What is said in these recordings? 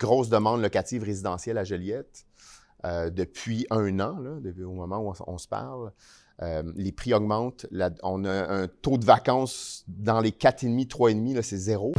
grosse demande locative résidentielle à Joliette depuis un an, depuis, au moment où on, se parle. les prix augmentent. on a un taux de vacances dans les 4,5, 3,5, c'est zéro.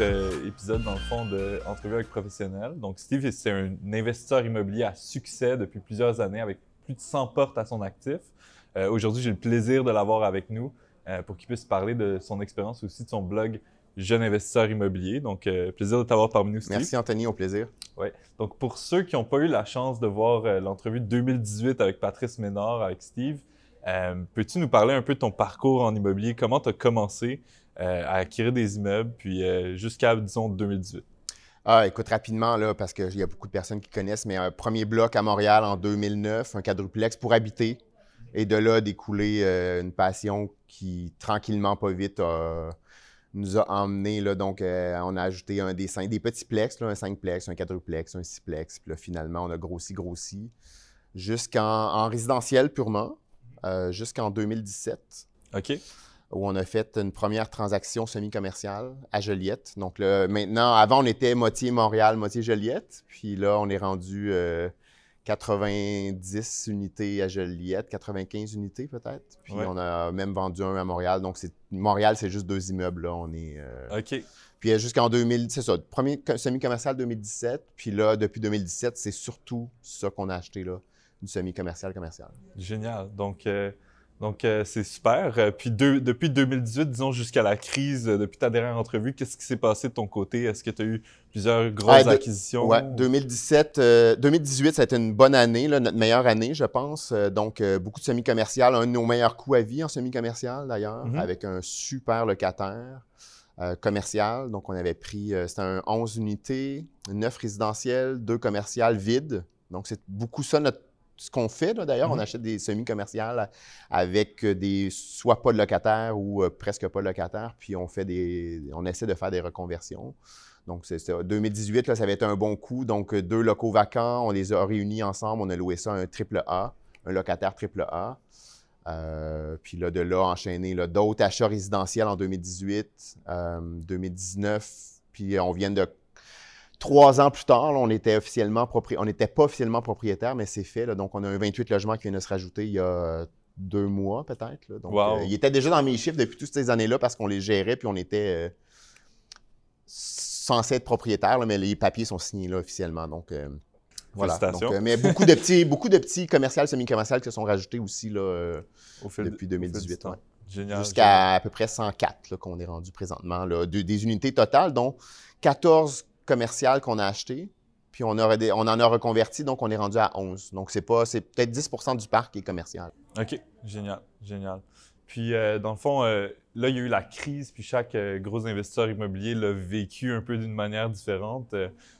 Euh, épisode, dans le fond, d'entrevue avec professionnels. Donc, Steve, c'est un investisseur immobilier à succès depuis plusieurs années avec plus de 100 portes à son actif. Euh, aujourd'hui, j'ai le plaisir de l'avoir avec nous euh, pour qu'il puisse parler de son expérience aussi de son blog Jeune investisseur immobilier. Donc, plaisir de t'avoir parmi nous, Steve. Merci, Anthony, au plaisir. Oui. Donc, pour ceux qui n'ont pas eu la chance de voir l'entrevue de 2018 avec Patrice Ménard, avec Steve, peux-tu nous parler un peu de ton parcours en immobilier? Comment tu as commencé? Euh, à acquérir des immeubles, puis euh, jusqu'à, disons, 2018? Ah, écoute, rapidement, là, parce qu'il y a beaucoup de personnes qui connaissent, mais un premier bloc à Montréal en 2009, un quadruplex pour habiter. Et de là, découler euh, une passion qui, tranquillement, pas vite, nous a emmenés. Là, donc, on a ajouté un des, cinq, des petits plex, là, un 5plex, un quadruplex, un 6plex. Puis là, finalement, on a grossi, grossi, jusqu'en résidentiel purement, jusqu'en 2017. OK où on a fait une première transaction semi-commerciale à Joliette. Donc là, maintenant, avant, on était moitié Montréal, moitié Joliette. Puis là, on est rendu 90 euh, unités à Joliette, 95 unités peut-être. Puis on a même vendu un à Montréal. Donc Montréal, c'est juste deux immeubles. Là. On est, euh, OK. Puis jusqu'en 2000, c'est ça, premier semi-commercial 2017. Puis là, depuis 2017, c'est surtout ça qu'on a acheté là, du semi-commercial commercial. Génial. Donc, euh, donc, euh, c'est super. Euh, puis depuis 2018, disons jusqu'à la crise, euh, depuis ta dernière entrevue, qu'est-ce qui s'est passé de ton côté? Est-ce que tu as eu plusieurs grosses acquisitions? Oui, 2017, 2018, ça a été une bonne année, notre meilleure année, je pense. donc, beaucoup de semi-commercial, un de nos meilleurs coups à vie en semi-commercial d'ailleurs, mm-hmm. avec un super locataire. commercial. Donc, on avait pris, c'était un 11 unités, 9 résidentiels, 2 commerciales vides. Donc, c'est beaucoup ça notre ce qu'on fait, d'ailleurs, on mm-hmm. achète des semi-commerciales avec des soit pas de locataires ou euh, presque pas de locataires, puis on fait des. on essaie de faire des reconversions. Donc, c'est 2018, là, ça avait été un bon coup. Donc, deux locaux vacants, on les a réunis ensemble, on a loué ça un triple A, un locataire triple A. Euh, puis là, de là, enchaîné d'autres achats résidentiels en 2018, 2019, euh, puis on vient de Trois ans plus tard, on était officiellement on n'était pas officiellement propriétaire, mais c'est fait. donc, on a un 28 logements qui vient de se rajouter il y a deux mois, peut-être. Donc, euh, il était déjà dans mes chiffres depuis toutes ces années-là parce qu'on les gérait puis on était euh, censé être propriétaire, mais les papiers sont signés là officiellement. Donc, euh, voilà. mais beaucoup de petits, beaucoup de petits commerciaux, semi-commerciaux qui se sont rajoutés aussi là, depuis 2018. Jusqu'à à peu près 104 qu'on est rendu présentement. Là, des unités totales, dont 14 commercial qu'on a acheté, puis on, en a reconverti, donc on est rendu à 11. Donc, c'est pas, c'est peut-être 10% du parc qui est commercial. OK, génial, génial. Puis, euh, dans le fond, euh, là, il y a eu la crise, puis chaque euh, gros investisseur immobilier l'a vécu un peu d'une manière différente.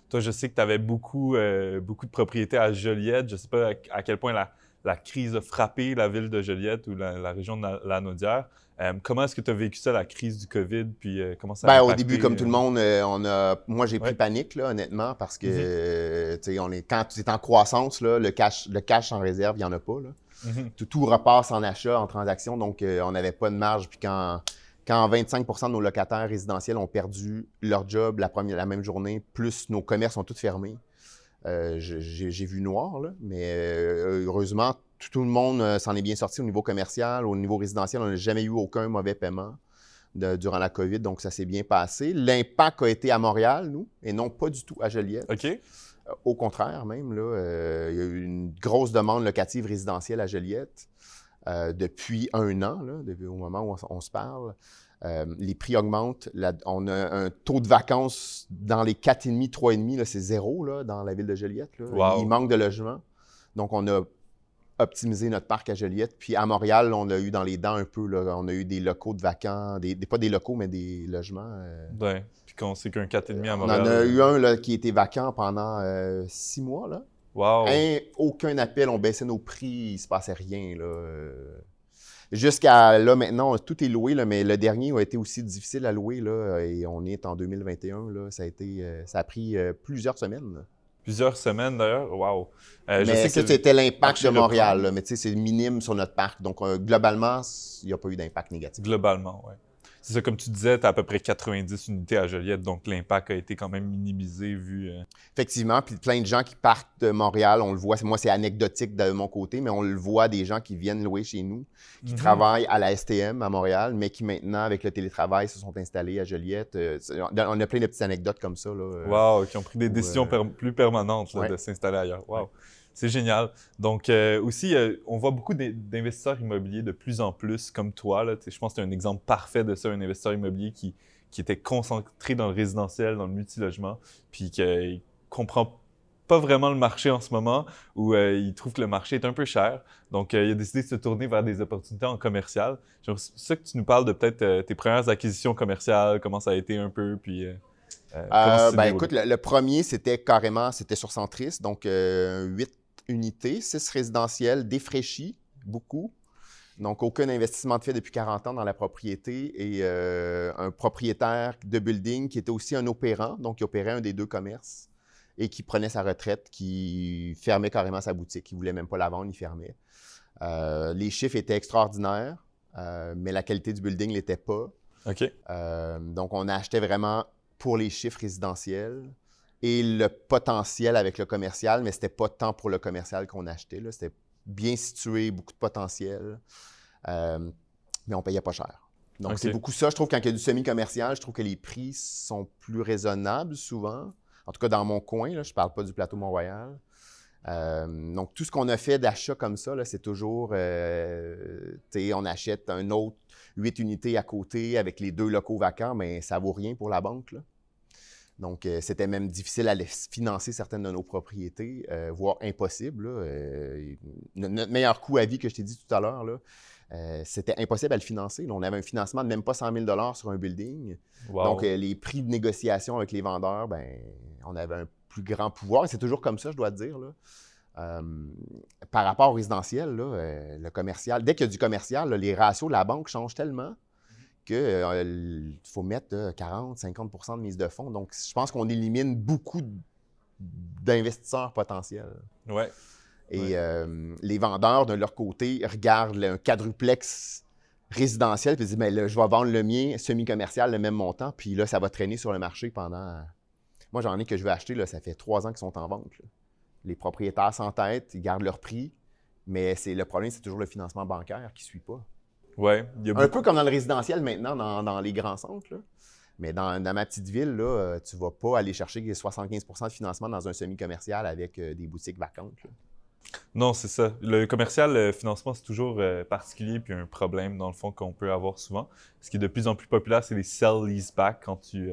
toi, je sais que tu avais beaucoup, beaucoup de propriétés à Joliette. Je sais pas à, quel point la, la, crise a frappé la ville de Joliette ou la, région de la, la Naudière. Euh, comment est-ce que tu as vécu ça, la crise du COVID, puis euh, comment ça a ben, Au début, comme tout le euh, monde, on a, moi, j'ai pris panique, là, honnêtement, parce que, mhm. on est, quand tu es en croissance, là, le, cash, le cash en réserve, il n'y en a pas. Là. Mhm. tout, tout, repasse en achat, en transaction, donc on n'avait pas de marge. Puis quand, quand 25% de nos locataires résidentiels ont perdu leur job la, première, la même journée, plus nos commerces sont tous fermés, j'ai vu noir, là, mais heureusement, tout, le monde euh, s'en est bien sorti au niveau commercial, au niveau résidentiel. On n'a jamais eu aucun mauvais paiement durant la COVID, donc ça s'est bien passé. L'impact a été à Montréal, nous, et non pas du tout à Joliette. OK. Euh, au contraire, même, là, euh, il y a eu une grosse demande locative résidentielle à Joliette depuis un an, là, depuis, au moment où on, se parle. Les prix augmentent. on a un taux de vacances dans les 4,5, 3,5, c'est zéro là, dans la ville de Joliette. Il manque de logements. Donc, on a optimiser notre parc à Joliette. Puis à Montréal, on a eu dans les dents un peu, là, on a eu des locaux de vacants, des, pas des locaux, mais des logements. Euh. Oui, puis qu'on sait qu'un 4,5 à Montréal. On en a eu un là, qui était vacant pendant euh, six mois. Là. Wow. aucun appel, on baissait nos prix, il se passait rien. Là. Jusqu'à là, maintenant, tout est loué, là, mais le dernier a été aussi difficile à louer, là, et on est en 2021. Là, ça, a été, euh, ça a pris euh, plusieurs semaines. Plusieurs semaines d'ailleurs, wow. Euh, mais ça, c'était l'impact de Montréal, mais tu sais, c'est minime sur notre parc. Donc, globalement, il n'y a pas eu d'impact négatif. Globalement, oui c'est ça, comme tu disais, tu as à peu près 90 unités à Joliette, donc l'impact a été quand même minimisé vu. Euh, Effectivement, puis plein de gens qui partent de Montréal, on le voit, moi c'est anecdotique de mon côté, mais on le voit des gens qui viennent louer chez nous, qui mhm. travaillent à la STM à Montréal, mais qui maintenant, avec le télétravail, se sont installés à Joliette. Euh, on a plein de petites anecdotes comme ça. Là, euh, wow, qui ont pris des décisions plus permanentes de s'installer ailleurs. Wow. C'est génial. Donc, euh, aussi, euh, on voit beaucoup d'investisseurs immobiliers de plus en plus comme toi. Là. Je pense que tu es un exemple parfait de ça, un investisseur immobilier qui, qui était concentré dans le résidentiel, dans le multilogement, puis qui ne comprend pas vraiment le marché en ce moment, euh, il trouve que le marché est un peu cher. Donc, il a décidé de se tourner vers des opportunités en commercial. J'aimerais ça que tu nous parles de peut-être tes premières acquisitions commerciales, comment ça a été un peu, puis... Euh, ben, écoute, le, premier, c'était carrément, c'était sur Centris, donc 8 unités, 6 résidentiels défraîchis, beaucoup. Donc, aucun investissement de fait depuis 40 ans dans la propriété et euh, un propriétaire de building qui était aussi un opérant, donc qui opérait un des deux commerces et qui prenait sa retraite, qui fermait carrément sa boutique. Il ne voulait même pas la vendre, il fermait. Euh, les chiffres étaient extraordinaires, euh, mais la qualité du building ne l'était pas. OK. donc, on achetait vraiment pour les chiffres résidentiels et le potentiel avec le commercial, mais c'était pas tant pour le commercial qu'on achetait. C'était bien situé, beaucoup de potentiel, euh, mais on payait pas cher. Donc, c'est beaucoup ça. Je trouve quand il y a du semi-commercial, je trouve que les prix sont plus raisonnables souvent. En tout cas, dans mon coin, là, je parle pas du plateau Mont-Royal. Euh, donc, tout ce qu'on a fait d'achat comme ça, c'est toujours, euh, on achète un autre huit unités à côté avec les deux locaux vacants, mais ça vaut rien pour la banque. Là. Donc, euh, c'était même difficile à financer certaines de nos propriétés, euh, voire impossible. Euh, notre meilleur coût à vie que je t'ai dit tout à l'heure, c'était impossible à le financer. on avait un financement de même pas 100 000 sur un building. Donc, les prix de négociation avec les vendeurs, ben, on avait un plus grand pouvoir. C'est toujours comme ça, je dois te dire. par rapport au résidentiel, le commercial, dès qu'il y a du commercial, les ratios de la banque changent tellement qu'il euh, faut mettre 40, 50% de mise de fonds. Donc, je pense qu'on élimine beaucoup d'investisseurs potentiels. Ouais. Et euh, les vendeurs, de leur côté, regardent un quadruplex résidentiel puis disent mais je vais vendre le mien semi-commercial le même montant, puis là, ça va traîner sur le marché pendant. Moi, j'en ai que je veux acheter, là, ça fait trois ans qu'ils sont en vente. Les propriétaires s'entêtent, ils gardent leur prix, mais c'est le problème, c'est toujours le financement bancaire qui ne suit pas. Un peu comme dans le résidentiel maintenant, dans, les grands centres. Mais dans, ma petite ville, là, euh, tu ne vas pas aller chercher 75% de financement dans un semi-commercial avec euh, des boutiques vacantes. Non, c'est ça. Le commercial, le financement, c'est toujours euh, particulier puis un problème, dans le fond, qu'on peut avoir souvent. Ce qui est de plus en plus populaire, c'est les sell lease-back quand tu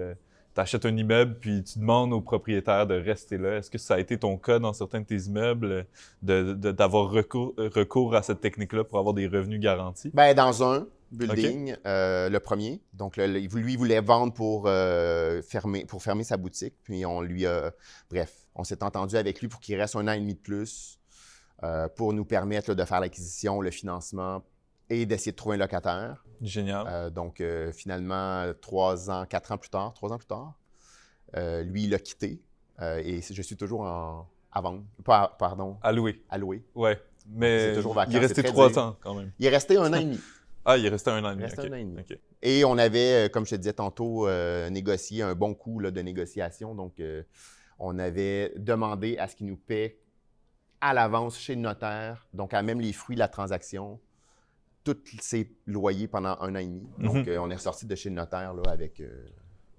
tu achètes un immeuble puis tu demandes au propriétaire de rester là. Est-ce que ça a été ton cas dans certains de tes immeubles d'avoir recours, recours, à cette technique-là pour avoir des revenus garantis? Bien, dans un building, euh, le premier. Donc, lui, il voulait vendre pour, euh, fermer, pour fermer sa boutique. Puis on lui a. Bref, on s'est entendu avec lui pour qu'il reste un an et demi de plus euh, pour nous permettre de faire l'acquisition, le financement et d'essayer de trouver un locataire. Génial. Euh, donc, euh, finalement, trois ans, quatre ans plus tard, trois ans plus tard, euh, lui, il a quitté et je suis toujours en, à vendre. Pas, pardon. À louer. À louer. Ouais. Mais toujours il est resté trois ans quand même. Il est resté un an et demi. ah, il est resté un an et demi. Il est resté un an et demi. Et on avait, comme je te disais tantôt, négocié un bon coût de négociation. Donc, on avait demandé à ce qu'il nous paie à l'avance chez le notaire, donc à même les fruits de la transaction, tous ses loyers pendant un an et demi. Donc, mhm. euh, on est ressorti de chez le notaire là, avec, euh,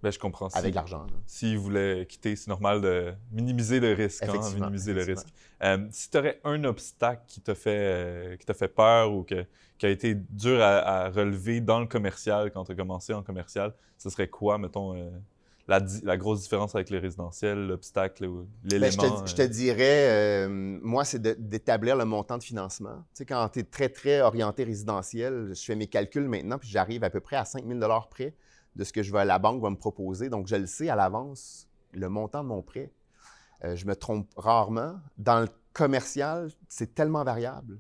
ben, je comprends. avec l'argent. S'il voulait quitter, c'est normal de minimiser le risque. Hein, minimiser le risque. Euh, si tu aurais un obstacle qui t'a fait, qui fait peur ou que, qui a été dur à, à, relever dans le commercial quand tu as commencé en commercial, ce serait quoi, mettons, la, grosse différence avec le résidentiel, l'obstacle, ben, l'élément? je, te, euh? dirais, euh, moi, c'est d'établir le montant de financement. Tu sais, quand tu es très, très orienté résidentiel, je fais mes calculs maintenant, puis j'arrive à peu près à 5 000 près de ce que je vais, la banque va me proposer. Donc, je le sais à l'avance, le montant de mon prêt. Euh, je me trompe rarement. Dans le commercial, c'est tellement variable.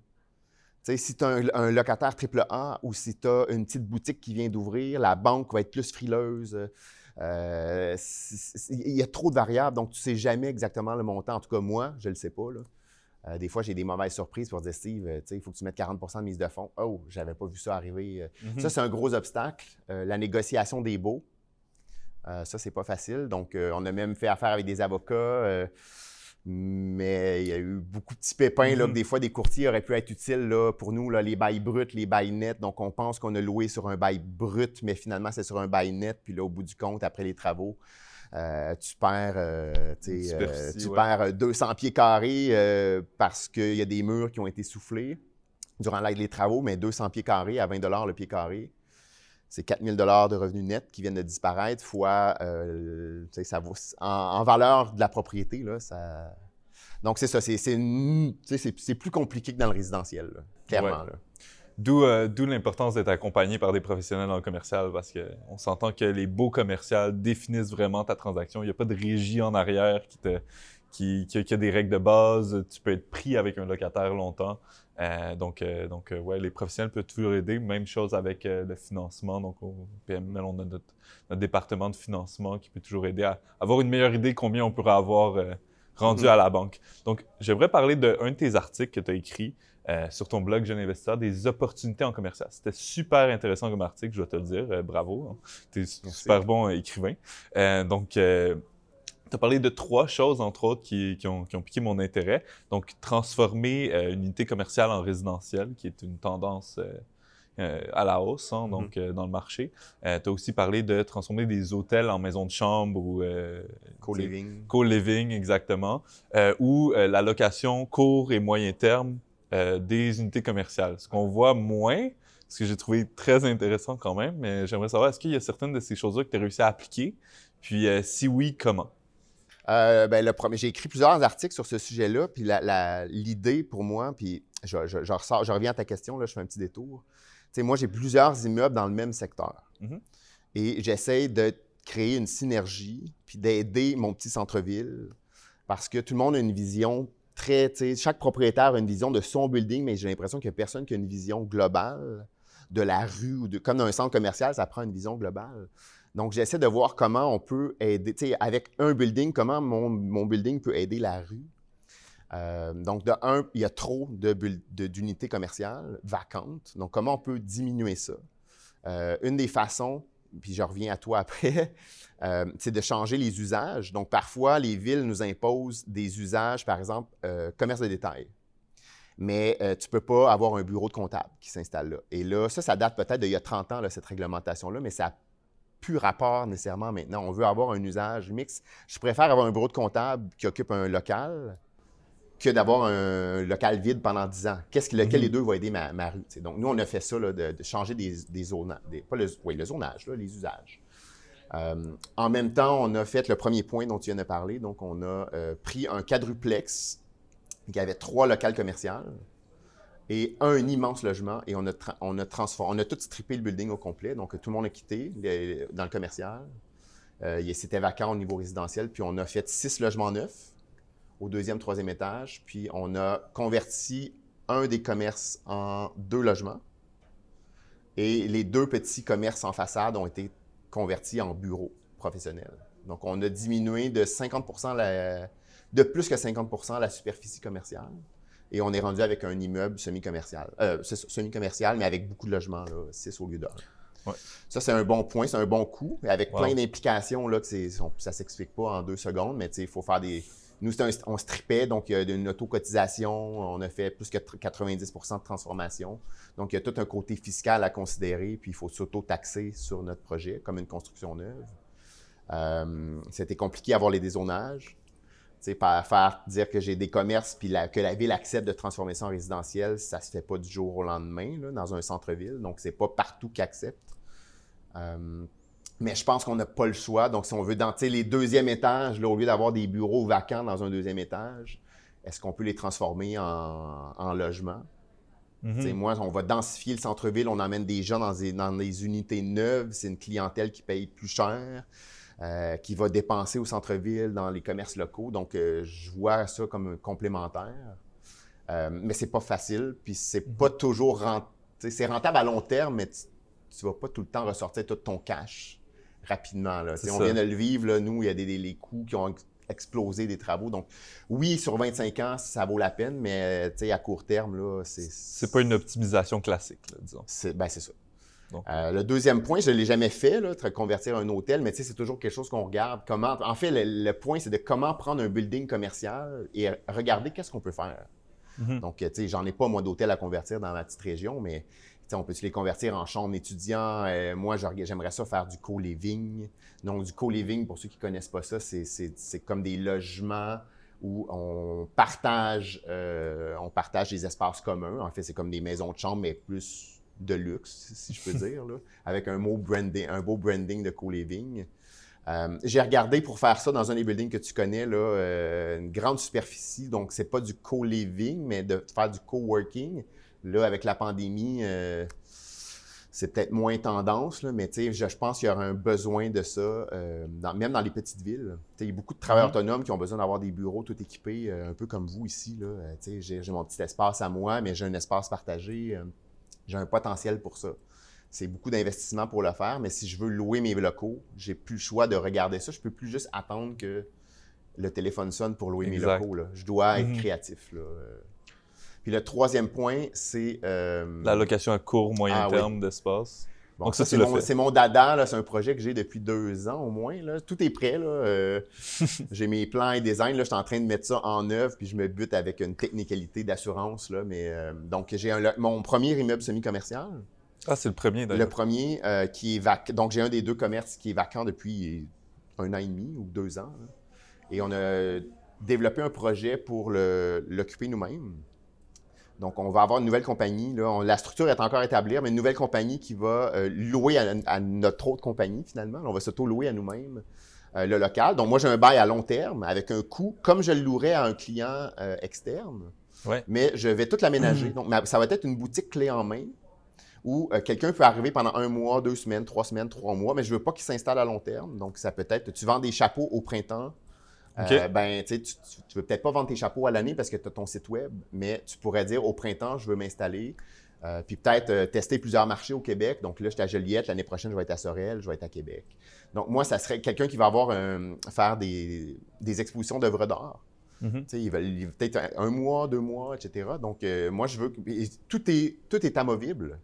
si tu as un, locataire triple A ou si tu as une petite boutique qui vient d'ouvrir, la banque va être plus frileuse. Euh, il y a trop de variables, donc tu ne sais jamais exactement le montant. En tout cas, moi, je ne le sais pas. Euh, des fois, j'ai des mauvaises surprises pour dire Steve, euh, il faut que tu mettes 40% de mise de fonds. Oh, j'avais pas vu ça arriver. Mm-hmm. Ça, c'est un gros obstacle. la négociation des baux. ça, c'est pas facile. Donc, on a même fait affaire avec des avocats. Mais il y a eu beaucoup de petits pépins, là, que mm-hmm. des fois, des courtiers auraient pu être utiles là, pour nous, là, les bails bruts, les bails nets. Donc, on pense qu'on a loué sur un bail brut, mais finalement, c'est sur un bail net. Puis là, au bout du compte, après les travaux, euh, tu perds, euh, euh, tu perds 200 pieds carrés parce qu'il y a des murs qui ont été soufflés durant les travaux, mais 200 pieds carrés à 20 le pied carré. C'est 4000 dollars de revenus nets qui viennent de disparaître, fois ça vaut, en, valeur de la propriété. Là, ça... Donc, c'est ça. C'est plus compliqué que dans le résidentiel, clairement. Euh, d'où l'importance d'être accompagné par des professionnels dans le commercial parce qu'on s'entend que les beaux commerciaux définissent vraiment ta transaction. Il n'y a pas de régie en arrière qui, te, qui, qui, a des règles de base. Tu peux être pris avec un locataire longtemps. Euh, donc, euh, donc ouais, les professionnels peuvent toujours aider. Même chose avec le financement. Donc, au PML, on a notre, notre, département de financement qui peut toujours aider à avoir une meilleure idée combien on pourrait avoir rendu mm-hmm. à la banque. Donc, j'aimerais parler d'un de, de tes articles que tu as écrit euh, sur ton blog Jeune Investisseur, des opportunités en commercial. C'était super intéressant comme article, je dois te le dire. Euh, bravo. Tu es super bon écrivain. Euh, donc, tu as parlé de trois choses, entre autres, qui, ont, piqué mon intérêt. Donc, transformer une unité commerciale en résidentielle, qui est une tendance à la hausse hein, donc, mm-hmm. dans le marché. tu as aussi parlé de transformer des hôtels en maisons de chambre ou... co-living. Co-living, exactement. ou la location court et moyen terme euh, des unités commerciales. Ce qu'on voit moins, ce que j'ai trouvé très intéressant quand même, mais j'aimerais savoir, est-ce qu'il y a certaines de ces choses-là que tu as réussi à appliquer? Puis euh, si oui, comment? Euh, ben, le premier, j'ai écrit plusieurs articles sur ce sujet-là, puis l'idée pour moi, puis je, reviens à ta question, là, je fais un petit détour. moi, j'ai plusieurs immeubles dans le même secteur. Mm-hmm. Et j'essaie de créer une synergie, puis d'aider mon petit centre-ville, parce que tout le monde a une vision chaque propriétaire a une vision de son building, mais j'ai l'impression qu'il n'y a personne qui a une vision globale de la rue ou de, comme dans un centre commercial, ça prend une vision globale. Donc, j'essaie de voir comment on peut aider, avec un building, comment mon, building peut aider la rue. Euh, donc, de un, il y a trop d'unités commerciales vacantes. Donc, comment on peut diminuer ça? Euh, une des façons, puis je reviens à toi après, euh, c'est de changer les usages. Donc, parfois, les villes nous imposent des usages, par exemple, commerce de détail. Mais tu ne peux pas avoir un bureau de comptable qui s'installe là. Et là, ça, ça date peut-être d'il y a 30 ans, cette réglementation-là, mais ça plus rapport nécessairement maintenant. On veut avoir un usage mixte. Je préfère avoir un bureau de comptable qui occupe un local que d'avoir un local vide pendant 10 ans. Qu'est-ce lequel les mhm. deux va aider ma, rue? Donc, nous, on a fait ça, de, changer des, zonages, pas le, oui, le zonage, les usages. Euh, en même temps, on a fait le premier point dont tu viens de parler. Donc, on a euh, pris un quadruplex qui avait trois locales commerciales et un immense logement et on a, on a transformé, on a tout strippé le building au complet. Donc, tout le monde a quitté dans le commercial. Euh, C'était vacant au niveau résidentiel. Puis, on a fait six logements neufs au deuxième, troisième étage. Puis on a converti un des commerces en deux logements. Et les deux petits commerces en façade ont été convertis en bureaux professionnels. Donc on a diminué de 50 la, de plus que 50 la superficie commerciale. Et on est rendu avec un immeuble semi-commercial. Euh, semi-commercial, mais avec beaucoup de logements, 6 au lieu d'un. Ça, c'est un bon point, c'est un bon coup, avec plein d'implications là, que ça ne s'explique pas en deux secondes, mais il faut faire des, nous, on stripait, donc il y a une auto-cotisation, on a fait plus que 90% de transformation. Donc, il y a tout un côté fiscal à considérer, puis il faut s'auto-taxer sur notre projet, comme une construction neuve. Euh, C'était compliqué d'avoir les dézonages. Pas faire dire que j'ai des commerces puis que la ville accepte de transformer ça en résidentiel, ça se fait pas du jour au lendemain dans un centre-ville. Donc, c'est pas partout qui accepte. Euh, mais je pense qu'on n'a pas le choix. Donc, si on veut, dans les deuxièmes étages, là, au lieu d'avoir des bureaux vacants dans un deuxième étage, est-ce qu'on peut les transformer en, en logement? Mm-hmm. Moi, on va densifier le centre-ville, on emmène des gens dans des, dans des unités neuves. C'est une clientèle qui paye plus cher, euh, qui va dépenser au centre-ville dans les commerces locaux. Donc, euh, je vois ça comme complémentaire. Euh, mais c'est pas facile, puis c'est pas toujours rentable. C'est rentable à long terme, mais tu, vas pas tout le temps ressortir tout ton cash rapidement. Là. On vient de le vivre, là, nous, il y a des, des, coûts qui ont explosé des travaux. Donc, oui, sur 25 ans, ça vaut la peine, mais à court terme, là, c'est. C'est pas une optimisation classique, disons. C'est ben, ça. Euh, le deuxième point, je ne l'ai jamais fait, là, convertir un hôtel, mais c'est toujours quelque chose qu'on regarde. Comment, en fait, le, point, c'est de comment prendre un building commercial et regarder qu'est-ce qu'on peut faire. Mm-hmm. Donc, tu sais, j'en ai pas, moi, d'hôtel à convertir dans ma petite région, mais on peut les convertir en chambre étudiant? Euh, moi, j'aimerais ça faire du co-living. Donc, du co-living, pour ceux qui ne connaissent pas ça, c'est comme des logements où on partage, euh, on partage des espaces communs. En fait, c'est comme des maisons de chambre, mais plus de luxe, si je peux dire, avec un, mot branding, un beau branding de co-living. Euh, j'ai regardé pour faire ça dans un des buildings que tu connais, là, une grande superficie. Donc, c'est pas du co-living, mais de faire du co-working. Là, avec la pandémie, euh, c'est peut-être moins tendance, là, mais je, je pense qu'il y aura un besoin de ça, euh, même dans les petites villes. Il y a beaucoup de travailleurs mhm. autonomes qui ont besoin d'avoir des bureaux tout équipés, euh, un peu comme vous ici. J'ai mon petit espace à moi, mais j'ai un espace partagé. J'ai un potentiel pour ça. C'est beaucoup d'investissement pour le faire, mais si je veux louer mes locaux, j'ai plus le choix de regarder ça. Je peux plus juste attendre que le téléphone sonne pour louer mes locaux. Je dois être mhm. créatif. Là. Puis le troisième point, c'est. Euh, la location à court, moyen ah terme d'espace. Donc, ça, c'est mon, mon, dada. C'est un projet que j'ai depuis deux ans au moins. Là. Tout est prêt. Euh, j'ai mes plans et design. Là. Je suis en train de mettre ça en œuvre. Puis je me bute avec une technicalité d'assurance. Mais, euh, donc, j'ai mon premier immeuble semi-commercial. Ah, c'est le premier d'ailleurs. Le premier qui est vacant. Donc, j'ai un des deux commerces qui est vacant depuis un an et demi ou deux ans. Et on a développé un projet pour l'occuper nous-mêmes. Donc, on va avoir une nouvelle compagnie. Là, la structure est encore établie, mais une nouvelle compagnie qui va euh, louer à, notre autre compagnie, finalement. on va s'auto-louer à nous-mêmes euh, le local. Donc, moi, j'ai un bail à long terme avec un coût comme je le louerais à un client euh, externe. Mais je vais tout l'aménager. Donc, ça va être une boutique clé en main où quelqu'un peut arriver pendant un mois, deux semaines, trois semaines, trois mois, mais je ne veux pas qu'il s'installe à long terme. Donc, ça peut être, tu vends des chapeaux au printemps, euh, ben, tu, tu, veux peut-être pas vendre tes chapeaux à l'année parce que tu as ton site web, mais tu pourrais dire au printemps, je veux m'installer. Euh, puis peut-être euh, tester plusieurs marchés au Québec. Donc là, je suis à Joliette, l'année prochaine, je vais être à Sorel, je vais être à Québec. Donc moi, ça serait quelqu'un qui va avoir faire des, expositions d'œuvres d'art. Mm-hmm. Il va peut-être un, mois, deux mois, etc. Donc moi, je veux que tout est, tout est amovible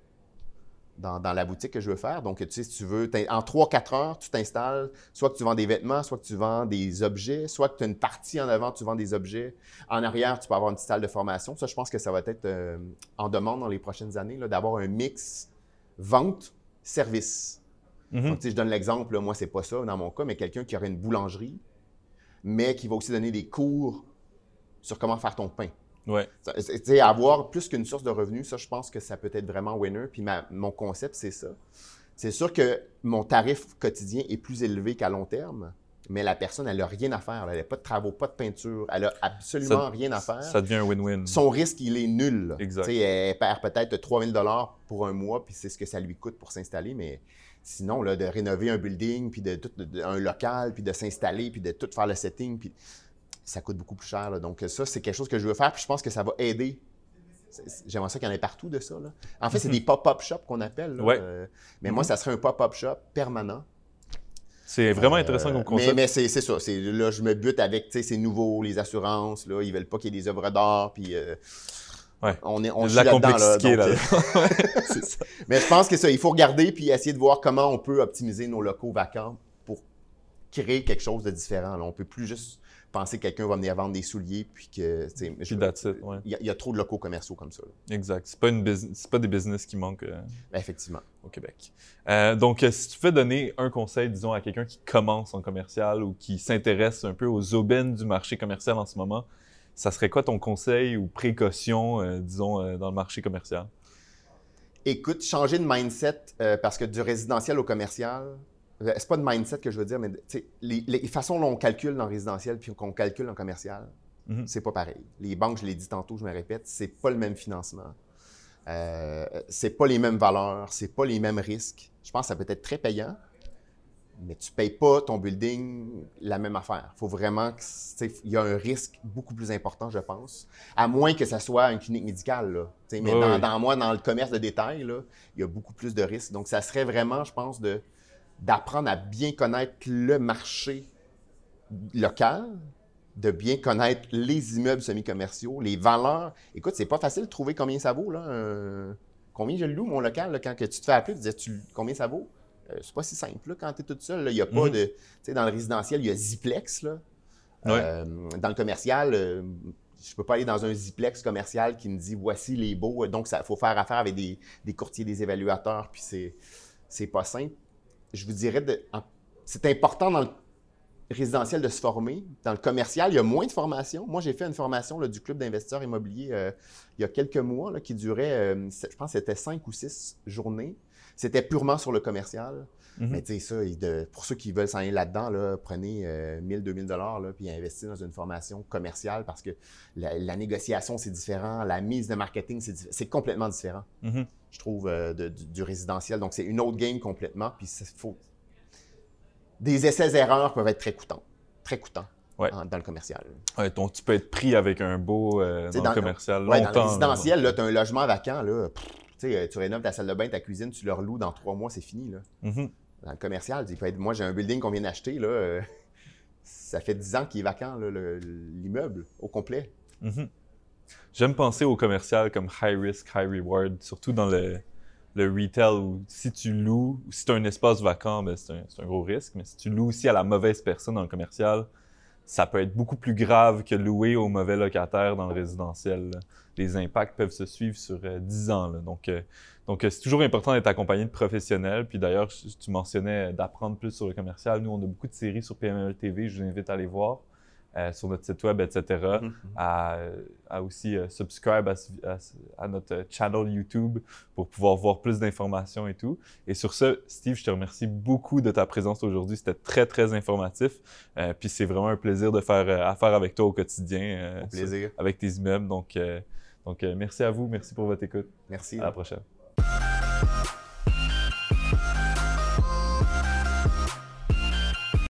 dans, la boutique que je veux faire. Donc, tu sais, si tu veux, en 3-4 heures, tu t'installes, soit que tu vends des vêtements, soit que tu vends des objets, soit que tu as une partie en avant, tu vends des objets. En arrière, tu peux avoir une petite salle de formation. Ça, je pense que ça va être euh, en demande dans les prochaines années, d'avoir un mix vente-service. Donc, tu sais, je donne l'exemple, moi, c'est pas ça dans mon cas, mais quelqu'un qui aurait une boulangerie, mais qui va aussi donner des cours sur comment faire ton pain. Ouais. avoir plus qu'une source de revenus, ça, je pense que ça peut être vraiment winner. Puis mon concept, c'est ça. C'est sûr que mon tarif quotidien est plus élevé qu'à long terme, mais la personne, elle n'a rien à faire. Elle n'a pas de travaux, pas de peinture. Elle n'a absolument rien à faire. Ça devient un win-win. Son risque, il est nul. Exact. elle perd peut-être 3000 dollars pour un mois, puis c'est ce que ça lui coûte pour s'installer, mais sinon, là, de rénover un building, puis de, un local, puis de s'installer, puis de tout faire le setting, puis ça coûte beaucoup plus cher. Donc, ça, c'est quelque chose que je veux faire, puis je pense que ça va aider. J'aimerais ça qu'il y en ait partout de ça. En fait, c'est des pop-up shops qu'on appelle. Euh, mais moi, mm-hmm. ça serait un pop-up shop permanent. C'est vraiment intéressant comme concept. Mais, c'est ça. Là, je me bute avec ces nouveaux, les assurances. Là, ils veulent pas qu'il y ait des œuvres d'art. Puis, euh, On est, on la complexité là. Euh, mais je pense que ça, il faut regarder puis essayer de voir comment on peut optimiser nos locaux vacants pour créer quelque chose de différent. Là. On peut plus juste penser que quelqu'un va venir vendre des souliers, puis que. Il y, a trop de locaux commerciaux comme ça. Exact. Ce pas, pas des business qui manquent euh, ben, effectivement. au Québec. Euh, donc, euh, si tu fais donner un conseil, disons, à quelqu'un qui commence en commercial ou qui s'intéresse un peu aux aubaines du marché commercial en ce moment, ça serait quoi ton conseil ou précaution, disons, dans le marché commercial? Écoute, changer de mindset parce que du résidentiel au commercial, c'est pas de mindset que je veux dire, mais les, façons dont on calcule dans le résidentiel puis qu'on calcule en commercial, mhm. c'est pas pareil. Les banques, je l'ai dit tantôt, je me répète, c'est pas le même financement. Euh, c'est pas les mêmes valeurs, c'est pas les mêmes risques. Je pense que ça peut être très payant, mais tu ne payes pas ton building la même affaire. Il faut vraiment qu'il y a un risque beaucoup plus important, je pense. À moins que ça soit une clinique médicale. Là. mais dans, moi, dans le commerce de détail, il y a beaucoup plus de risques. Donc, ça serait vraiment, je pense, de, d'apprendre à bien connaître le marché local, de bien connaître les immeubles semi-commerciaux, les valeurs. Écoute, c'est pas facile de trouver combien ça vaut. Là, Combien je loue mon local quand que tu te fais appeler, tu dis combien ça vaut? Euh, c'est pas si simple quand tu es tout seul. Il n'y a pas mhm. de. Tu sais, dans le résidentiel, il y a Ziplex. Là. Euh, dans le commercial, euh, je ne peux pas aller dans un Ziplex commercial qui me dit voici les beaux. Donc, il faut faire affaire avec des, courtiers, des évaluateurs, puis c'est pas simple. Je vous dirais, c'est important dans le résidentiel de se former. Dans le commercial, il y a moins de formation. Moi, j'ai fait une formation du club d'investisseurs immobiliers il y a quelques mois qui durait, je pense c'était cinq ou six journées. C'était purement sur le commercial. Mhm. Mais tu sais, ça, pour ceux qui veulent s'en aller là-dedans, là, prenez 1000, 2000 dollars puis investissez dans une formation commerciale parce que la, négociation, c'est différent. La mise de marketing, c'est complètement différent, mhm. je trouve, euh, du, résidentiel. Donc, c'est une autre game complètement. Puis, faut... Des essais-erreurs peuvent être très coûtants. Très coûtants. dans le commercial. Ouais, donc tu peux être pris avec un beau euh, dans, le commercial longtemps. dans le résidentiel, tu as un logement vacant, là, euh, tu rénoves ta salle de bain, ta cuisine, tu le reloues dans trois mois, c'est fini. Là. Mm-hmm. Dans le commercial, moi, j'ai un building qu'on vient d'acheter. Là, euh, ça fait dix ans qu'il est vacant, l'immeuble, au complet. Mm-hmm. J'aime penser au commercial comme high risk, high reward, surtout dans le, retail où si tu loues, si tu as un espace vacant, ben, c'est un, gros risque. Mais si tu loues aussi à la mauvaise personne dans le commercial, ça peut être beaucoup plus grave que louer au mauvais locataire dans le résidentiel. Les impacts peuvent se suivre sur 10 euh, ans. Donc, euh, donc euh, c'est toujours important d'être accompagné de professionnels. Puis d'ailleurs, tu mentionnais d'apprendre plus sur le commercial. Nous, on a beaucoup de séries sur PML TV. Je vous invite à aller voir. Euh, sur notre site web, etc., mm-hmm. à, aussi euh, subscribe à, notre channel YouTube pour pouvoir voir plus d'informations et tout. Et sur ce, Steve, je te remercie beaucoup de ta présence aujourd'hui. C'était très, très informatif. Euh, puis c'est vraiment un plaisir de faire affaire avec toi au quotidien. Au plaisir. avec tes immeubles. Donc, donc merci à vous. Merci pour votre écoute. Merci. À la prochaine.